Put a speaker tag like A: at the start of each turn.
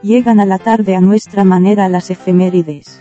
A: Llegan a la tarde a nuestra manera las efemérides.